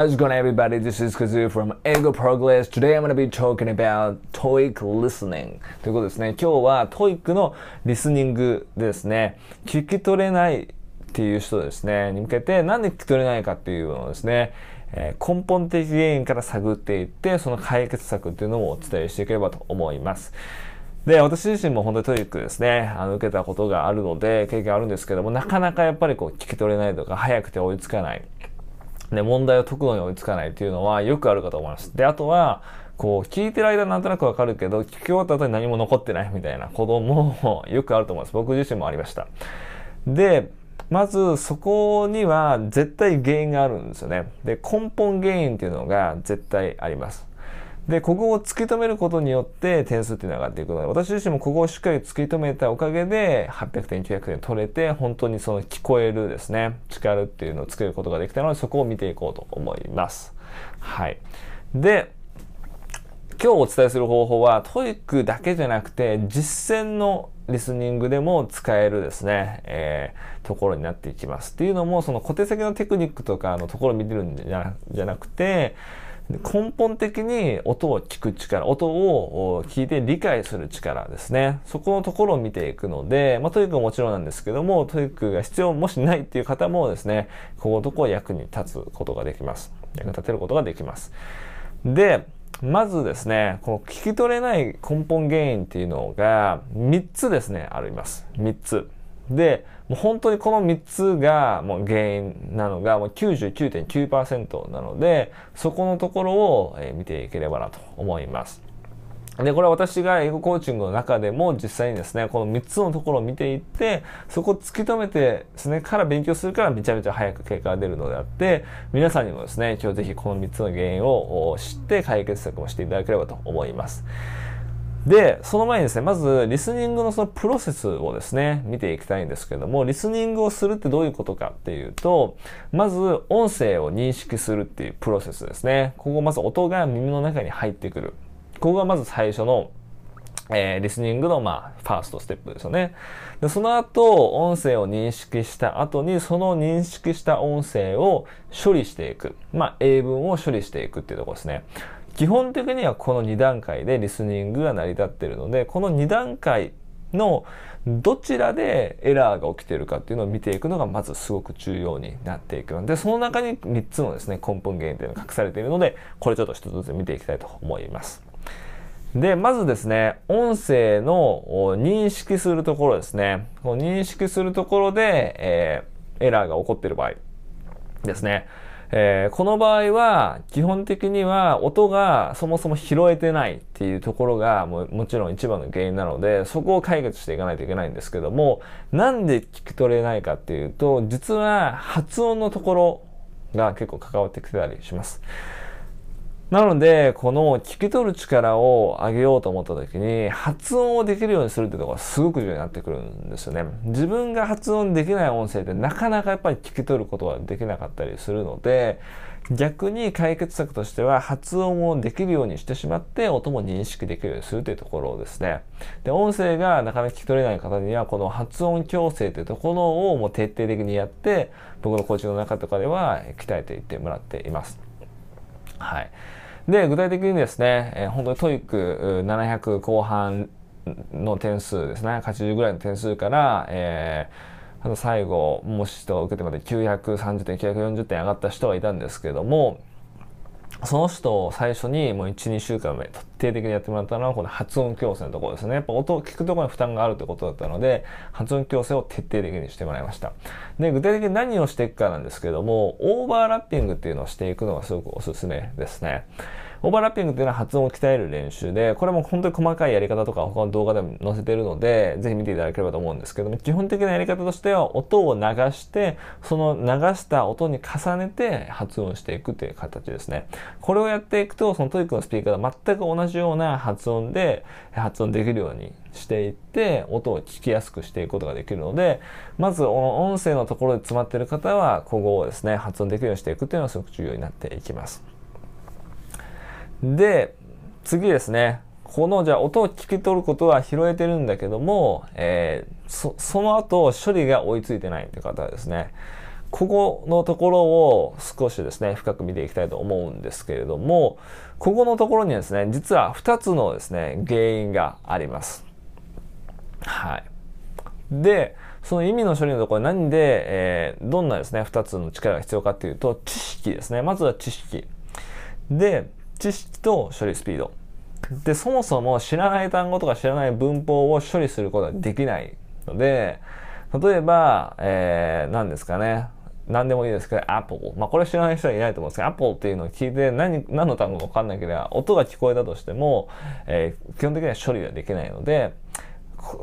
How's it going everybody? This is Kazu from Eigo Progress. Today I'm going to be talking about TOEIC listening. ということですね。今日は TOEIC のリスニングですね。聞き取れないっていう人ですね。に向けてなんで聞き取れないかっていうのをですね。えー、根本的原因から探っていって、その解決策っていうのをお伝えしていければと思います。で、私自身も本当に TOEIC ですね、あの、受けたことがあるので、経験あるんですけども、なかなかやっぱりこう、聞き取れないとか、早くて追いつかない。で、問題を解くのに追いつかないというのはよくあるかと思います。で、あとは、こう、聞いてる間なんとなくわかるけど、聞き終わった後に何も残ってないみたいな子供も よくあると思います。僕自身もありました。で、まずそこには絶対原因があるんですよね。で、根本原因っていうのが絶対あります。で、ここを突き止めることによって点数っていうのが上がっていくので、私自身もここをしっかり突き止めたおかげで、800点、900点取れて、本当にその聞こえるですね、力っていうのを作ることができたので、そこを見ていこうと思います。はい。で、今日お伝えする方法は、 TOEIC だけじゃなくて、実践のリスニングでも使えるですね、えー、ところになっていきます。っていうのも、その小手先のテクニックとかのところを見てるんじゃなくて、根本的に音を聞く力、音を聞いて理解する力ですね。そこのところを見ていくので、まあ、 TOEIC はもちろんなんですけども、 TOEIC が必要もしないっていう方もですね、こことこ役に立つことができます。役立てることができます。で、まずですね、この聞き取れない根本原因っていうのが3つですね、あります。3つ。で、もう本当にこの3つがもう原因なのがもう99.9%なので、そこのところを見ていければなと思います。で、これは私が英語コーチングの中でも実際にですね、この3つのところを見ていって、そこを突き止めてですね、から勉強するからめちゃめちゃ早く結果が出るのであって、皆さんにもですね、今日ぜひこの3つの原因を知って解決策をしていただければと思います。で、その前にですね、まず、リスニングのそのプロセスをですね、見ていきたいんですけども、リスニングをするってどういうことかっていうと、まず、音声を認識するっていうプロセスですね。ここまず音が耳の中に入ってくる。ここがまず最初の、えー、リスニングの、まあ、ファーストステップですよね。で、その後、音声を認識した後に、その認識した音声を処理していく。まあ、英文を処理していくっていうところですね。基本的にはこの2段階でリスニングが成り立ってるので、この2段階のどちらでエラーが起きてるかっていうのを見ていくのがまずすごく重要になっていくので、その中に3つのですね、根本原因というのが隠されているので、これちょっと一つずつ見ていきたいと思います。で、まずですね、音声の認識するところですね。この認識するところで、えー、エラーが起こっている場合ですね。えー、この場合は、基本的には音がそもそも拾えてないっていうところがももちろん一番の原因なので、そこを解決していかないといけないんですけども、なんで聞き取れないかっていうと、実は発音のところが結構関わってきてたりします。なので、この聞き取る力を上げようと思った時に、発音をできるようにするってところがすごく重要になってくるんですよね。自分が発音できない音声ってなかなかやっぱり聞き取ることができなかったりするので、逆に解決策としては発音をできるようにしてしまって音も認識できるようにするというところですね。で、音声がなかなか聞き取れない方にはこの発音矯正というところをもう徹底的にやって僕のコーチの中とかでは鍛えていってもらっています。はい。で、具体的にですね、えー、本当に TOEIC 700後半の点数ですね、80ぐらいの点数から、えー、あと最後、もし人を受けてまで930点、940点上がった人はいたんですけども、その人を最初にもう1、2週間目、徹底的にやってもらったのは、この発音矯正のところですね。やっぱ音を聞くところに負担があるってことだったので、発音矯正を徹底的にしてもらいました。で、具体的に何をしていくかなんですけども、オーバーラッピングっていうのをしていくのがすごくおすすめですね。オーバーラッピングっていうのは発音を鍛える練習で、これも本当に細かいやり方とか他の動画でも載せてるので、ぜひ見ていただければと思うんですけども、基本的なやり方としては音を流して、その流した音に重ねて発音していくっていう形ですね。これをやっていくと、その TOEIC のスピーカーが全く同じような発音で発音できるようにしていって、音を聞きやすくしていくことができるので、まず音声のところで詰まっている方は、ここをですね、発音できるようにしていくっていうのはすごく重要になっていきます。で、次ですね。この、じゃあ音を聞き取ることは拾えてるんだけども、えー、そ、その後処理が追いついてないって方ですね、ここのところを少しですね、深く見ていきたいと思うんですけれども、ここのところにですね、実は2つのですね、原因があります。はい。で、その意味の処理のところ何で、えー、どんなですね、2つの力が必要かっていうと、知識ですね。まずは知識。で、知識と処理スピード。で、そもそも知らない単語とか知らない文法を処理することはできないので、例えば、えー、何ですかね。何でもいいですけど、Apple。まあ、これ知らない人はいないと思うんですけど、Apple っていうのを聞いて何、何の単語かわかんなければ、音が聞こえたとしても、えー、基本的には処理はできないので、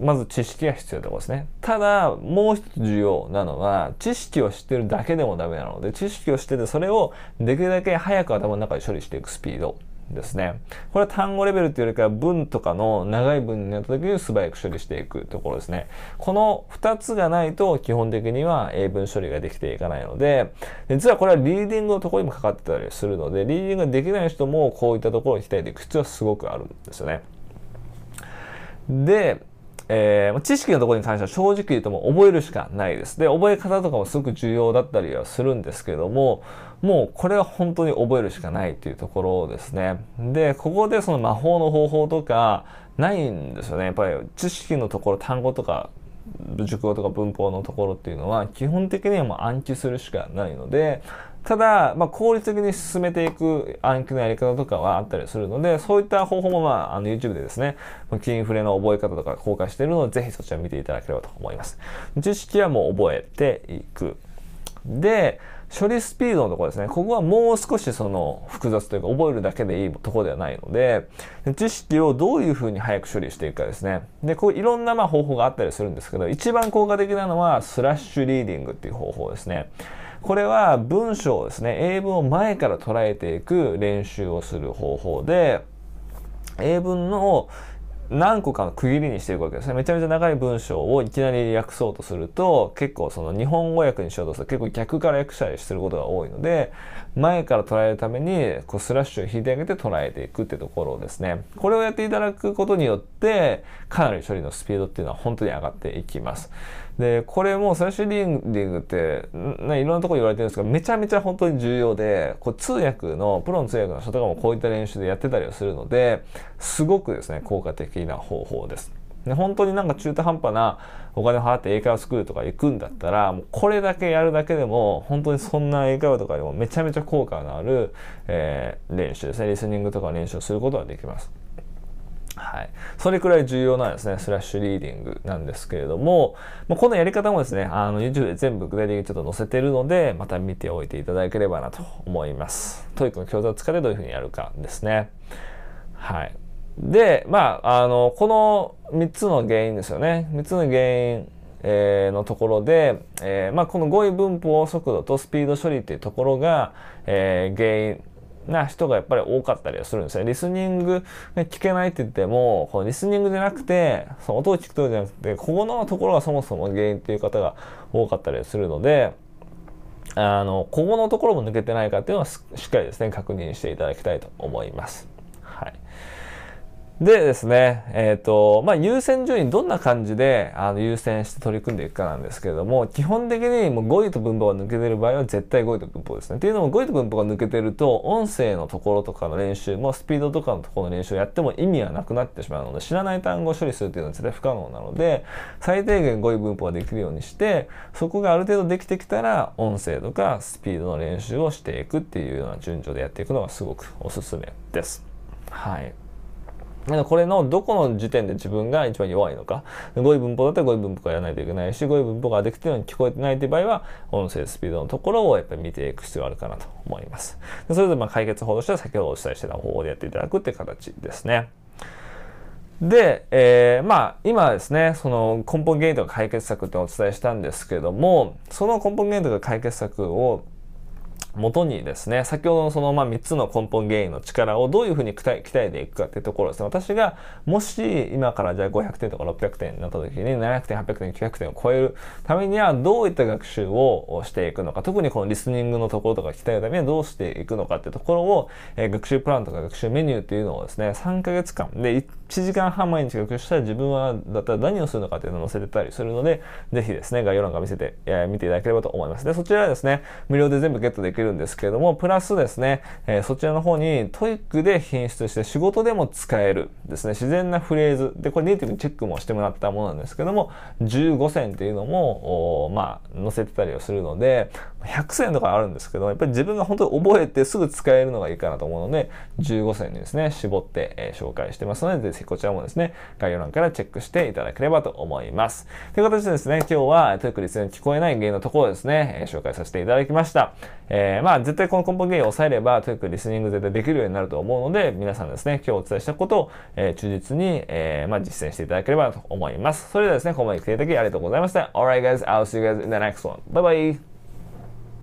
まず知識が必要ってことですね。ただ、もう一つ重要なのは、知識を知ってるだけでもダメなので、知識を知ってて、それをできるだけ早く頭の中で処理していくスピードですね。これは単語レベルっていうよりかは文とかの長い文になった時に素早く処理していくところですね。この2つがないと基本的には英文処理ができていかないので、実はこれはリーディングのところにもかかってたりするので、リーディングができない人もこういったところに鍛えていく必要はすごくあるんですよね。で、えー、知識のところに関しては正直言うとも覚えるしかないです。で、覚え方とかもすごく重要だったりはするんですけども、もうこれは本当に覚えるしかないっていうところですね。で、ここでその魔法の方法とかないんですよね。やっぱり知識のところ、単語とか、熟語とか文法のところっていうのは基本的にはもう暗記するしかないので、ただ、まあ、効率的に進めていく暗記のやり方とかはあったりするので、そういった方法も、まあ、あの YouTube でですね、キインフレの覚え方とか公開しているので、ぜひそちら見ていただければと思います。知識はもう覚えていく。で、処理スピードのところですね。ここはもう少しその複雑というか覚えるだけでいいところではないので、知識をどういうふうに早く処理していくかですね。で、こういろんなまあ方法があったりするんですけど、一番効果的なのはスラッシュリーディングっていう方法ですね。これは文章ですね、英文を前から捉えていく練習をする方法で、英文の何個かの区切りにしていくわけですね。めちゃめちゃ長い文章をいきなり訳そうとすると、結構その日本語訳にしようとすると結構逆から訳したりすることが多いので、前から捉えるために、こうスラッシュを引いてあげて捉えていくってところですね。これをやっていただくことによって、かなり処理のスピードっていうのは本当に上がっていきます。で、これも最終リーディングって、ね、いろんなところ言われてるんですが、めちゃめちゃ本当に重要で、こう通訳の、プロの通訳の人とかもこういった練習でやってたりはするので、すごくですね、効果的な方法です。で本当になんか中途半端なお金を払って英会話スクールとか行くんだったら、もうこれだけやるだけでも、本当にそんな英会話とかでもめちゃめちゃ効果のある、えー、練習ですね。リスニングとか練習をすることができます。はい。それくらい重要なんですね。スラッシュリーディングなんですけれども、まあ、このやり方もですね、あの、YouTube で全部具体的にちょっと載せてるので、また見ておいていただければなと思います。 TOEIC の教材を使ってどういうふうにやるかですね。はい。で、まあ、あの、この3つの原因ですよね。3つの原因、えー、のところで、えー、まあ、この語彙文法速度とスピード処理っていうところが、えー、原因な人がやっぱり多かったりするんですね。リスニングが聞けないって言っても、このリスニングじゃなくて、その音を聞くとじゃなくて、ここのところがそもそも原因っていう方が多かったりするので、あの、ここのところも抜けてないかっていうのはしっかりですね、確認していただきたいと思います。はい。でですね、えっ、ー、と、まあ、優先順位どんな感じであの優先して取り組んでいくかなんですけれども、基本的にもう語彙と文法が抜けてる場合は絶対語彙と文法ですね。っていうのも語彙と文法が抜けてると、音声のところとかの練習もスピードとかのところの練習をやっても意味はなくなってしまうので、知らない単語を処理するっていうのは絶対不可能なので、最低限語彙文法ができるようにして、そこがある程度できてきたら、音声とかスピードの練習をしていくっていうような順序でやっていくのがすごくおすすめです。はい。これのどこの時点で自分が一番弱いのか。語彙文法だったら語彙文法をやらないといけないし、語彙文法ができてるのに聞こえてないという場合は、音声スピードのところをやっぱり見ていく必要があるかなと思います。でそれでまあ解決法としては先ほどお伝えしてた方法でやっていただくっていう形ですね。で、えー、まあ、今ですね、その根本原因とか解決策ってお伝えしたんですけども、その根本原因とか解決策を元にですね、先ほどのそのまあ3つの根本原因の力をどういうふうに鍛えていくかっていうところですね。私がもし今からじゃあ500点とか600点になった時に700点、800点、900点を超えるためにはどういった学習をしていくのか、特にこのリスニングのところとか鍛えるためにはどうしていくのかっていうところを、えー、学習プランとか学習メニューっていうのをですね、3ヶ月間で1時間半毎日学習したら自分はだったら何をするのかっていうのを載せてたりするので、ぜひですね、概要欄から見せて、えー、見ていただければと思います。で、そちらはですね、無料で全部ゲットできるんですけれども、プラスですね、えー、そちらの方に TOEIC で頻出して仕事でも使えるですね、自然なフレーズ。で、これネイティブにチェックもしてもらったものなんですけども、15選っていうのも、まあ、載せてたりをするので、100選とかあるんですけど、やっぱり自分が本当に覚えてすぐ使えるのがいいかなと思うので、15選にですね、絞って、えー、紹介してますので、ぜひこちらもですね、概要欄からチェックしていただければと思います。という形でですね、今日は TOEIC リス聞こえない原因のところをですね、え、紹介させていただきました。えー、まあ、絶対この根本原因を抑えれば、 TOEIC リスニング絶対できるようになると思うので、皆さんですね、今日お伝えしたことを、えー、忠実に、えー、まあ、実践していただければと思います。それではですね、ここまで来ていただきありがとうございました。Alright guys, I'll see you guys in the next one. Bye bye!